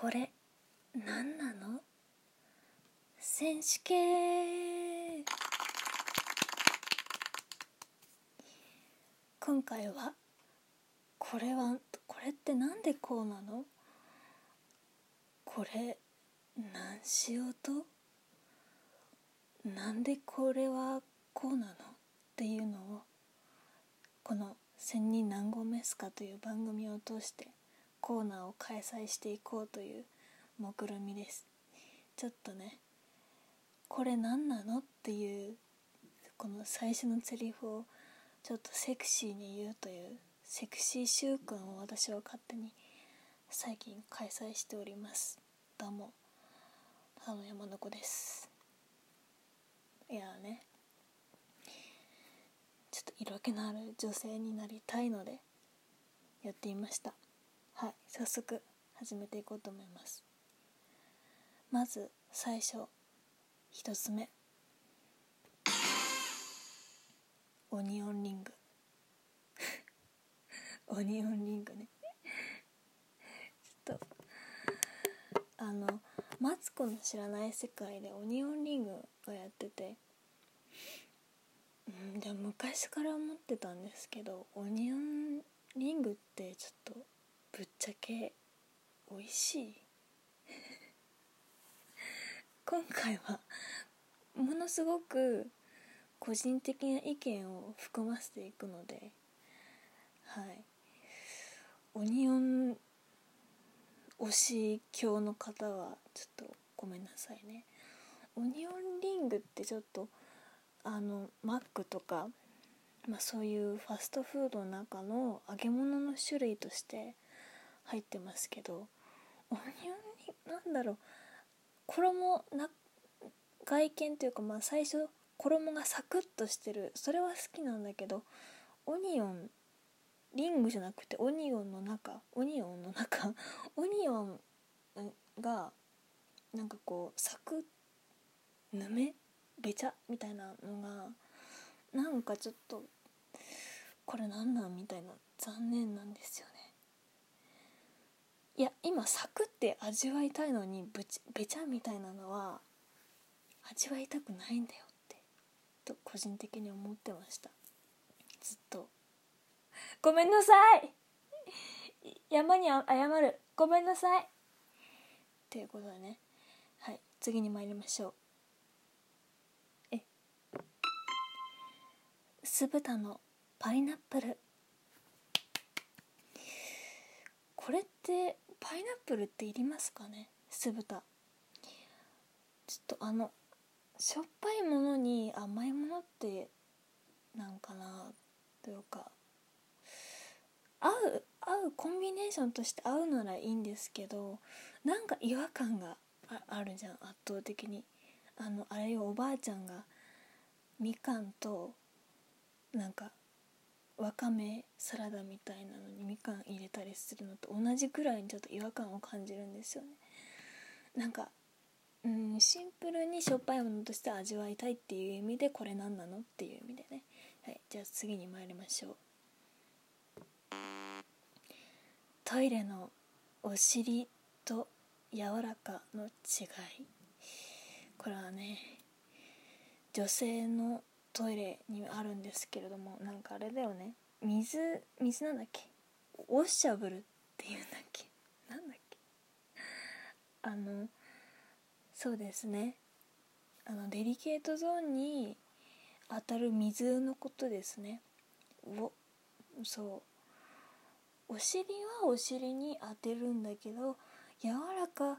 これ何なの？選手権。今回はこれはこれってなんでこうなの？これ何しようと？なんでこれはこうなの？っていうのをこの「千人何合目すか」という番組を通してコーナーを開催していこうという目論みです。ちょっとねこれ何なのっていうこの最初のセリフをちょっとセクシーに言うというセクシー習慣を私は勝手に最近開催しております。どうもただの山の子です。いやねちょっと色気のある女性になりたいのでやってみました。はい早速始めていこうと思います。まず最初一つ目。オニオンリング。オニオンリングね。ちょっとあのマツコの知らない世界でオニオンリングがやってて。うんでも昔から思ってたんですけどオニオンリングってちょっとぶっちゃけ美味しい。今回はものすごく個人的な意見を含ませていくのではい。オニオン推し教の方はちょっとごめんなさいね。オニオンリングってちょっとあのマックとか、まあ、そういうファストフードの中の揚げ物の種類として入ってますけどオニオンリンなんだろう衣な外見というかまあ最初衣がサクッとしてるそれは好きなんだけどオニオンリングじゃなくてオニオンの中オニオンの中 オニオンがなんかこうサクぬめべちゃみたいなのがなんかちょっとこれなんなんみたいな残念なんですよいや今サクって味わいたいのにぶちべちゃみたいなのは味わいたくないんだよってと個人的に思ってました。ずっと。ごめんなさい。山に謝る。ごめんなさい。ということでね。はい次に参りましょう。え。酢豚のパイナップル。これってパイナップルっていりますかね？酢豚。ちょっとあのしょっぱいものに甘いものってなんかな？というか合う合うコンビネーションとして合うならいいんですけどなんか違和感があるじゃん圧倒的に。あのあれよおばあちゃんがみかんとなんかわかめサラダみたいなのにみかん入れたりするのと同じくらいにちょっと違和感を感じるんですよね。なんかうんシンプルにしょっぱいものとして味わいたいっていう意味でこれ何なのっていう意味でね。はいじゃあ次に参りましょう。トイレのお尻と柔らかの違い。これはね女性のトイレにあるんですけれどもなんかあれだよね。水水なんだっけ？ウォッシャブルっていうんだっけ？なんだっけ？あのそうですね。あのデリケートゾーンに当たる水のことですね。をそう。お尻はお尻に当てるんだけど柔らかっ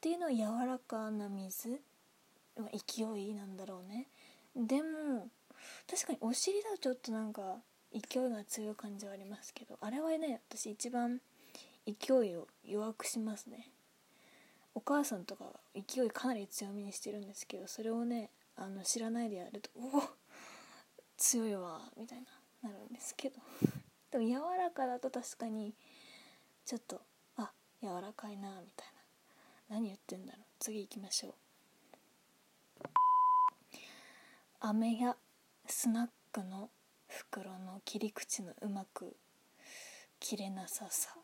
ていうのは柔らかな水勢いなんだろうね。でも確かにお尻だとちょっとなんか勢いが強い感じはありますけどあれはね私一番勢いを弱くしますね。お母さんとか勢いかなり強めにしてるんですけどそれをねあの知らないでやるとおお強いわみたいななるんですけど。でも柔らかだと確かにちょっとあ柔らかいなみたいな。何言ってんだろう。次行きましょう。飴やスナックの袋の切り口のうまく切れなささ。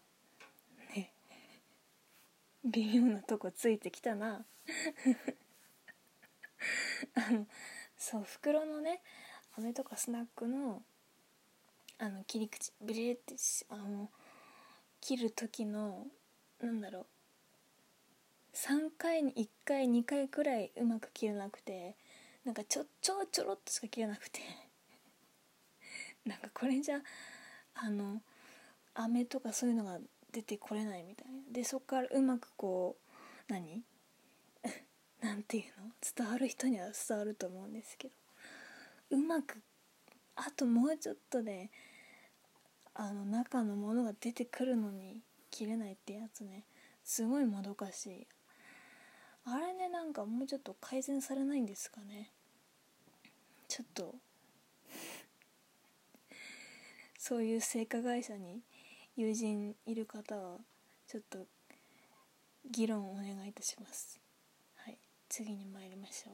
ね。微妙なとこついてきたな。あのそう袋のね飴とかスナックのあの切り口ブリってあの切る時のなんだろう。3回に1回2回くらいうまく切れなくて。なんかちょちょちょろっとしか切れなくて。なんかこれじゃあの飴とかそういうのが出てこれないみたいな。でそこからうまくこう何？なんていうの？伝わる人には伝わると思うんですけど。うまくあともうちょっとであの中のものが出てくるのに切れないってやつね。すごいもどかしい。あれねなんかもうちょっと改善されないんですかね。ちょっとそういう製菓会社に友人いる方はちょっと議論をお願いいたします。はい。次に参りましょ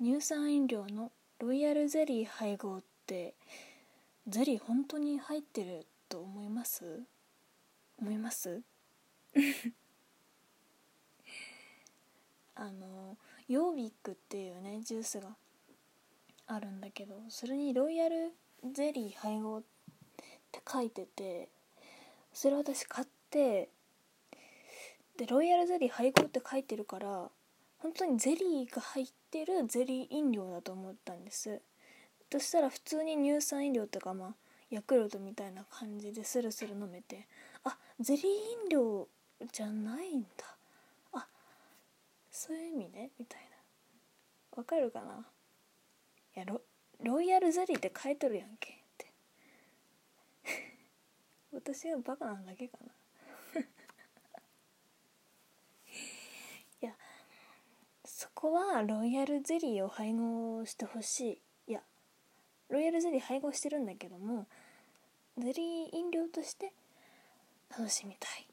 う。乳酸飲料のロイヤルゼリー配合ってゼリー本当に入ってると思います？思います？あのヨービックっていうねジュースがあるんだけどそれにロイヤルゼリー配合って書いててそれ私買ってでロイヤルゼリー配合って書いてるから本当にゼリーが入ってるゼリー飲料だと思ったんです。そしたら普通に乳酸飲料とかまあヤクルトみたいな感じでスルスル飲めてあゼリー飲料じゃないんだ。そういう意味ねみたいな。わかるかな？いやロロイヤルゼリーって書いとるやんけって。私がバカなんだけかな。いやそこはロイヤルゼリーを配合してほしい。いやロイヤルゼリー配合してるんだけどもゼリー飲料として楽しみたい。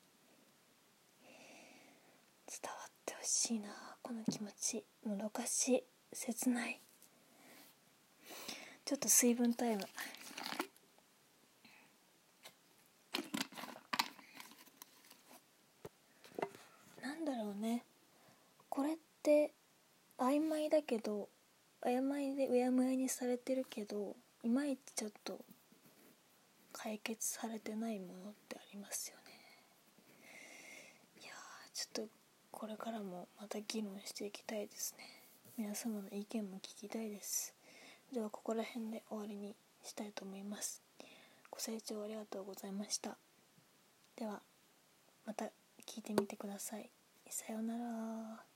伝わってしいなこの気持ち。もどかしい切ない。ちょっと水分タイム。なんだろうね。これって曖昧だけど曖昧でうやむやにされてるけどいまいちちょっと解決されてないものってありますよね。いやちょっとこれからもまた議論していきたいですね。皆様の意見も聞きたいです。ではここら辺で終わりにしたいと思います。ご清聴ありがとうございました。ではまた聞いてみてください。さようなら。